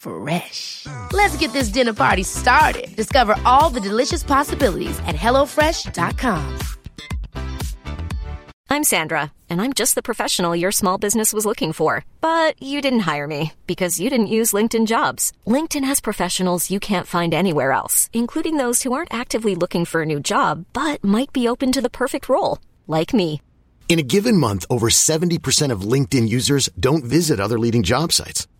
Fresh. Let's get this dinner party started. Discover all the delicious possibilities at hellofresh.com. I'm Sandra, and I'm just the professional your small business was looking for. But you didn't hire me because you didn't use LinkedIn jobs. LinkedIn has professionals you can't find anywhere else, including those who aren't actively looking for a new job but might be open to the perfect role, like me. In a given month, over 70% of LinkedIn users don't visit other leading job sites.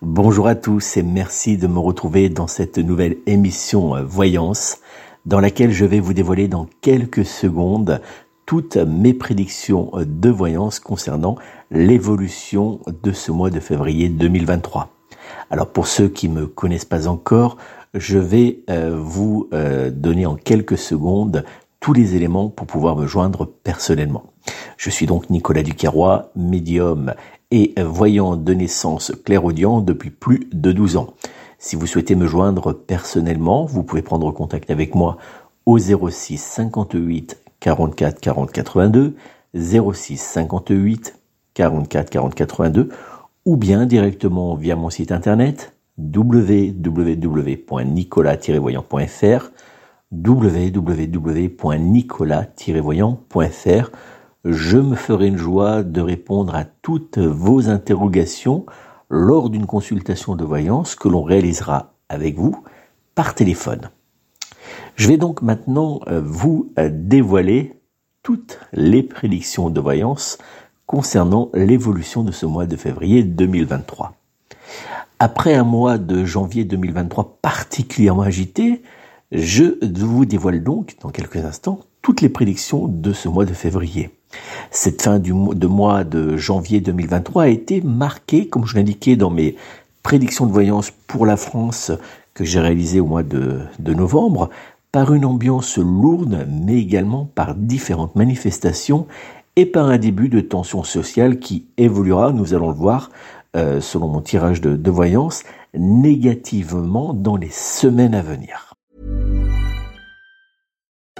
Bonjour à tous et merci de me retrouver dans cette nouvelle émission euh, Voyance dans laquelle je vais vous dévoiler dans quelques secondes toutes mes prédictions euh, de voyance concernant l'évolution de ce mois de février 2023. Alors pour ceux qui me connaissent pas encore, je vais euh, vous donner en quelques secondes tous les éléments pour pouvoir me joindre personnellement. Je suis donc Nicolas Ducarrois, médium et voyant de naissance clairaudient depuis plus de 12 ans. Si vous souhaitez me joindre personnellement, vous pouvez prendre contact avec moi au 06 58 44 40 82, 06 58 44 40 82, ou bien directement via mon site internet www.nicolas-voyant.fr www.nicolas-voyant.fr je me ferai une joie de répondre à toutes vos interrogations lors d'une consultation de voyance que l'on réalisera avec vous par téléphone. Je vais donc maintenant euh, vous euh, dévoiler toutes les prédictions de voyance concernant l'évolution de ce mois de février 2023. Après un mois de janvier 2023 particulièrement agité, je vous dévoile donc dans quelques instants toutes les prédictions de ce mois de février. Cette fin du, de mois de janvier 2023 a été marquée, comme je l'indiquais dans mes prédictions de voyance pour la France que j'ai réalisées au mois de, novembre, par une ambiance lourde, mais également par différentes manifestations et par un début de tension sociale qui évoluera, nous allons le voir, euh, selon mon tirage de voyance, négativement dans les semaines à venir.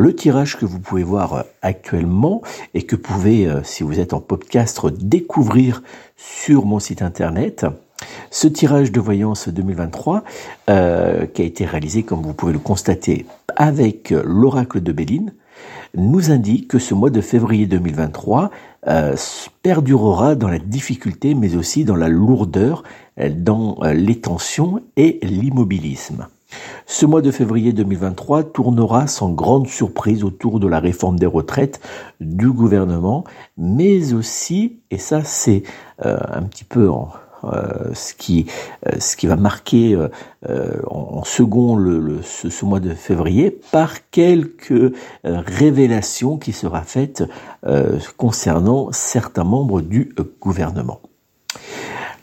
Le tirage que vous pouvez voir euh, actuellement et que vous pouvez, euh, si vous êtes en podcast, découvrir sur mon site internet. Ce tirage de voyance 2023 euh, qui a été réalisé, comme vous pouvez le constater, avec l'oracle de Béline, nous indique que ce mois de février 2023 euh, perdurera dans la difficulté mais aussi dans la lourdeur, dans les tensions et l'immobilisme. Ce mois de février 2023 tournera sans grande surprise autour de la réforme des retraites du gouvernement, mais aussi, et ça c'est euh, un petit peu en, euh, ce qui euh, ce qui va marquer en, second le, ce, mois de février par quelques révélations qui sera faites concernant certains membres du gouvernement.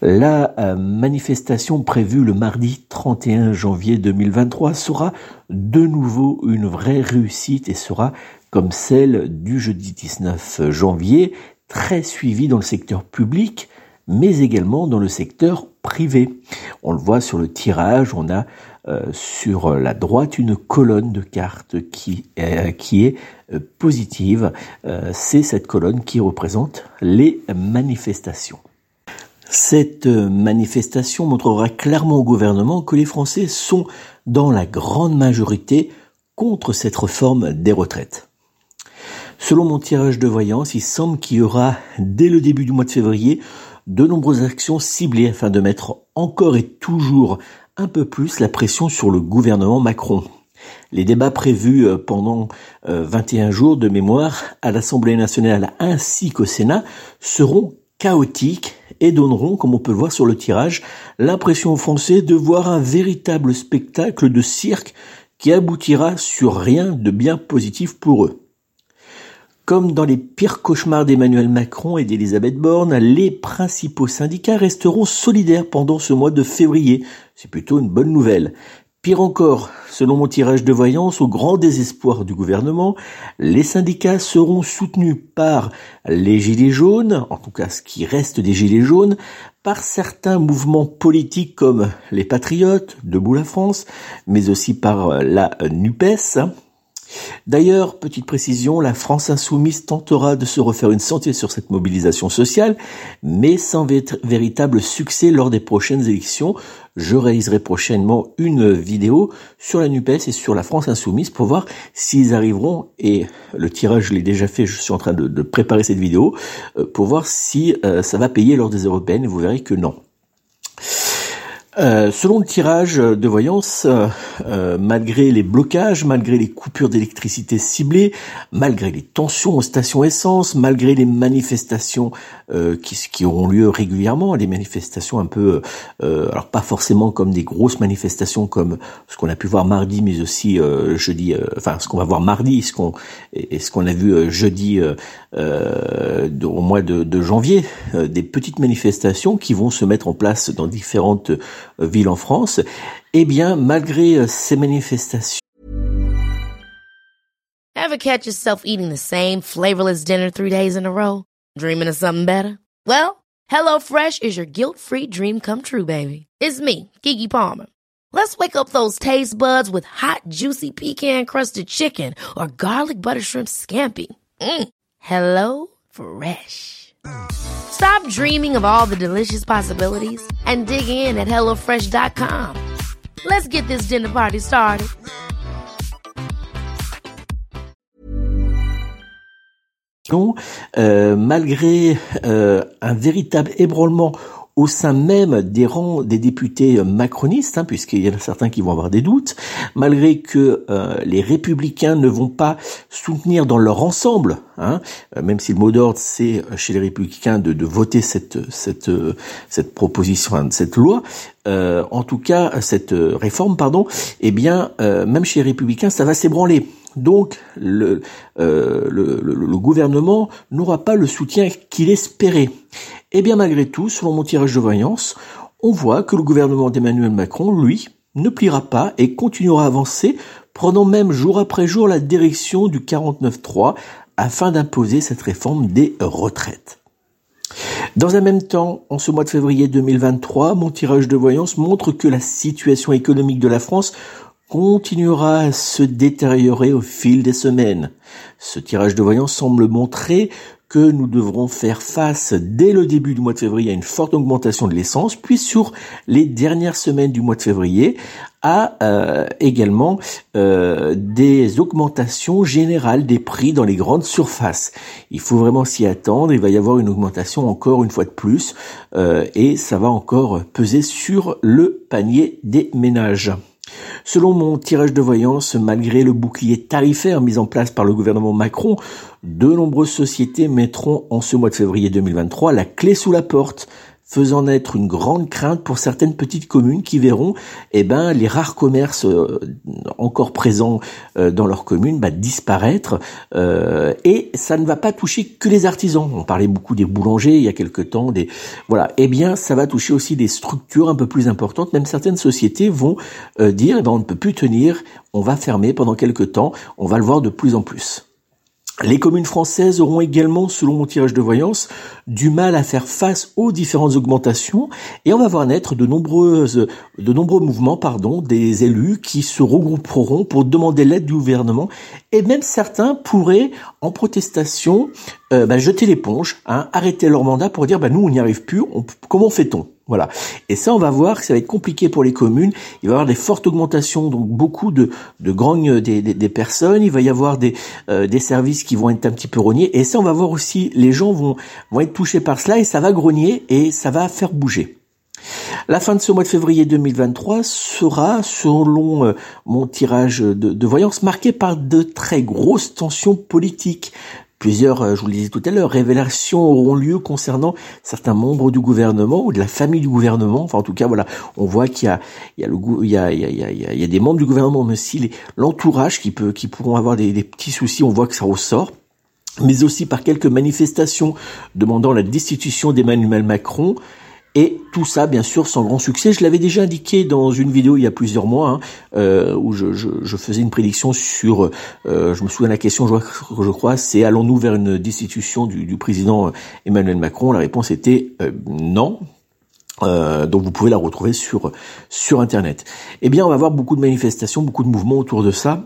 La euh, manifestation prévue le mardi 31 janvier 2023 sera de nouveau une vraie réussite et sera, comme celle du jeudi 19 janvier, très suivie dans le secteur public, mais également dans le secteur privé. On le voit sur le tirage, on a euh, sur la droite une colonne de cartes qui, qui est euh, positive. C'est cette colonne qui représente les manifestations. Cette manifestation montrera clairement au gouvernement que les Français sont dans la grande majorité contre cette réforme des retraites. Selon mon tirage de voyance, il semble qu'il y aura dès le début du mois de février de nombreuses actions ciblées afin de mettre encore et toujours un peu plus la pression sur le gouvernement Macron. Les débats prévus euh, pendant 21 euh, jours de mémoire à l'Assemblée nationale ainsi qu'au Sénat seront chaotiques et donneront, comme on peut voir sur le tirage, l'impression aux Français de voir un véritable spectacle de cirque qui aboutira sur rien de bien positif pour eux. Comme dans les pires cauchemars d'Emmanuel Macron et d'Elisabeth Borne, les principaux syndicats resteront solidaires pendant ce mois de février. C'est plutôt une bonne nouvelle. Pire encore, selon mon tirage de voyance, au grand désespoir du gouvernement, les syndicats seront soutenus par les Gilets jaunes, en tout cas ce qui reste des Gilets jaunes, par certains mouvements politiques comme les Patriotes, Debout la France, mais aussi par la NUPES, D'ailleurs, petite précision, la France insoumise tentera de se refaire une santé sur cette mobilisation sociale, mais sans véritable succès lors des prochaines élections. Je réaliserai prochainement une vidéo sur la NUPES et sur la France insoumise pour voir s'ils arriveront, et le tirage je l'ai déjà fait, je suis en train de, préparer cette vidéo, euh, pour voir si euh, ça va payer lors des européennes, vous verrez que non. Euh, selon le tirage de voyance, euh, euh, malgré les blocages, malgré les coupures d'électricité ciblées, malgré les tensions aux stations essence, malgré les manifestations qui, qui, auront lieu régulièrement, des manifestations un peu, alors pas forcément comme des grosses manifestations comme ce qu'on a pu voir mardi, mais aussi jeudi, enfin ce qu'on va voir mardi, ce qu'on et, ce qu'on a vu jeudi au mois de, de janvier, des petites manifestations qui vont se mettre en place dans différentes ville en France, eh bien, malgré euh, ces manifestations. Ever catch yourself eating the same flavorless dinner three days in a row? Dreaming of something better? Well, HelloFresh is your guilt-free dream come true, baby. It's me, Kiki Palmer. Let's wake up those taste buds with hot, juicy pecan-crusted chicken or garlic butter shrimp scampi. Mm. Hello Fresh. Stop dreaming of all the delicious possibilities and dig in at HelloFresh.com. Let's get this dinner party started. Euh, malgré euh, un véritable ébranlement au sein même des rangs des députés macronistes, hein, puisqu'il y en a certains qui vont avoir des doutes, malgré que euh, les républicains ne vont pas soutenir dans leur ensemble, hein, euh, même si le mot d'ordre c'est euh, chez les républicains de, de voter cette cette cette proposition, cette loi, en tout cas cette réforme, pardon, eh bien même chez les républicains ça va s'ébranler. Donc le, le gouvernement n'aura pas le soutien qu'il espérait. Et eh bien malgré tout, selon mon tirage de voyance, on voit que le gouvernement d'Emmanuel Macron, lui, ne pliera pas et continuera à avancer, prenant même jour après jour la direction du 49-3 afin d'imposer cette réforme des retraites. Dans un même temps, en ce mois de février 2023, mon tirage de voyance montre que la situation économique de la France continuera à se détériorer au fil des semaines. Ce tirage de voyance semble montrer que nous devrons faire face dès le début du mois de février à une forte augmentation de l'essence, puis sur les dernières semaines du mois de février à euh, également euh, des augmentations générales des prix dans les grandes surfaces. Il faut vraiment s'y attendre, il va y avoir une augmentation encore une fois de plus euh, et ça va encore peser sur le panier des ménages. Selon mon tirage de voyance, malgré le bouclier tarifaire mis en place par le gouvernement Macron, de nombreuses sociétés mettront en ce mois de février 2023 la clé sous la porte faisant naître une grande crainte pour certaines petites communes qui verront eh ben, les rares commerces euh, encore présents euh, dans leur commune bah, disparaître euh, et ça ne va pas toucher que les artisans. On parlait beaucoup des boulangers il y a quelque temps, des voilà. Eh bien, ça va toucher aussi des structures un peu plus importantes. Même certaines sociétés vont dire eh ben, on ne peut plus tenir, on va fermer pendant quelque temps. On va le voir de plus en plus. Les communes françaises auront également, selon mon tirage de voyance, du mal à faire face aux différentes augmentations et on va voir naître de nombreuses, de nombreux mouvements, pardon, des élus qui se regrouperont pour demander l'aide du gouvernement et même certains pourraient, en protestation, euh, bah, jeter l'éponge, hein, arrêter leur mandat pour dire, bah, nous, on n'y arrive plus, comment fait-on? Voilà. Et ça, on va voir que ça va être compliqué pour les communes. Il va y avoir des fortes augmentations, donc beaucoup de, de des, des, personnes. Il va y avoir des, euh, des services qui vont être un petit peu rognés. Et ça, on va voir aussi, les gens vont, vont être touchés par cela et ça va grogner et ça va faire bouger. La fin de ce mois de février 2023 sera, selon euh, mon tirage de, de voyance, marquée par de très grosses tensions politiques. Plusieurs, euh, je vous le disais tout à l'heure, révélations auront lieu concernant certains membres du gouvernement ou de la famille du gouvernement. Enfin, en tout cas, voilà, on voit qu'il y a, il y a il y a, des membres du gouvernement, mais aussi l'entourage qui peut, qui pourront avoir des, des petits soucis. On voit que ça ressort mais aussi par quelques manifestations demandant la destitution d'Emmanuel Macron, et tout ça, bien sûr, sans grand succès. Je l'avais déjà indiqué dans une vidéo il y a plusieurs mois, hein, euh, où je, je, je, faisais une prédiction sur, euh, je me souviens de la question, je, crois, c'est allons-nous vers une destitution du, du, président Emmanuel Macron? La réponse était euh, non. Euh, donc vous pouvez la retrouver sur sur internet. Eh bien, on va voir beaucoup de manifestations, beaucoup de mouvements autour de ça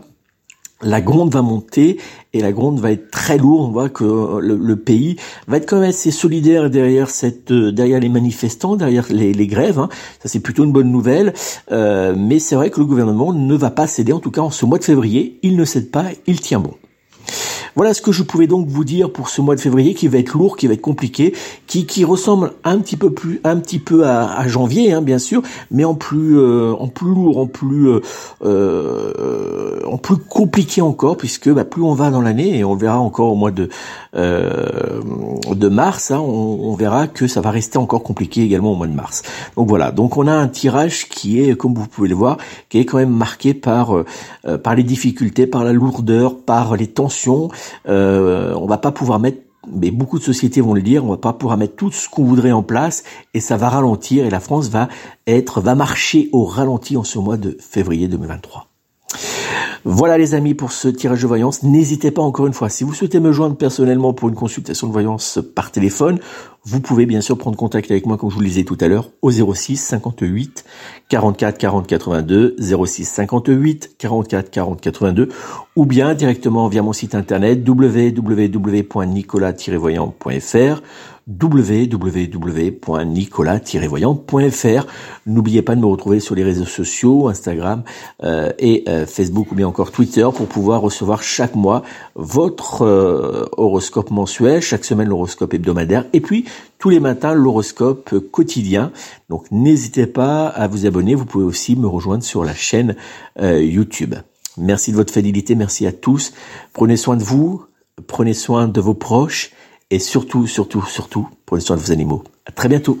la gronde va monter et la gronde va être très lourde. On voit que euh, le, pays va être quand même assez solidaire derrière cette, euh, derrière les manifestants, derrière les, grèves. Hein. Ça c'est plutôt une bonne nouvelle. Euh, mais c'est vrai que le gouvernement ne va pas céder. En tout cas, en ce mois de février, il ne cède pas. Il tient bon. Voilà ce que je pouvais donc vous dire pour ce mois de février qui va être lourd, qui va être compliqué, qui, qui ressemble un petit peu plus, un petit peu à, janvier, hein, bien sûr, mais en plus, euh, en plus lourd, en plus, euh, euh, en plus compliqué encore, puisque bah, plus on va dans l'année et on verra encore au mois de de mars, hein, on, verra que ça va rester encore compliqué également au mois de mars. Donc voilà, donc on a un tirage qui est, comme vous pouvez le voir, qui est quand même marqué par par les difficultés, par la lourdeur, par les tensions. Euh, on va pas pouvoir mettre mais beaucoup de sociétés vont le dire, on va pas pouvoir mettre tout ce qu'on voudrait en place et ça va ralentir et la France va être, va marcher au ralenti en ce mois de février 2023. Voilà les amis pour ce tirage de voyance. N'hésitez pas encore une fois, si vous souhaitez me joindre personnellement pour une consultation de voyance par téléphone, vous pouvez bien sûr prendre contact avec moi comme je vous le disais tout à l'heure au 06 58 44 40 82 06 58 44 40 82 ou bien directement via mon site internet www.nicolas-voyant.fr www.nicolas-voyant.fr. N'oubliez pas de me retrouver sur les réseaux sociaux, Instagram euh, et euh, Facebook ou bien encore Twitter pour pouvoir recevoir chaque mois votre euh, horoscope mensuel, chaque semaine l'horoscope hebdomadaire et puis tous les matins l'horoscope quotidien. Donc n'hésitez pas à vous abonner. Vous pouvez aussi me rejoindre sur la chaîne YouTube. Merci de votre fidélité, merci à tous. Prenez soin de vous, prenez soin de vos proches et surtout, surtout, surtout, prenez soin de vos animaux. À très bientôt.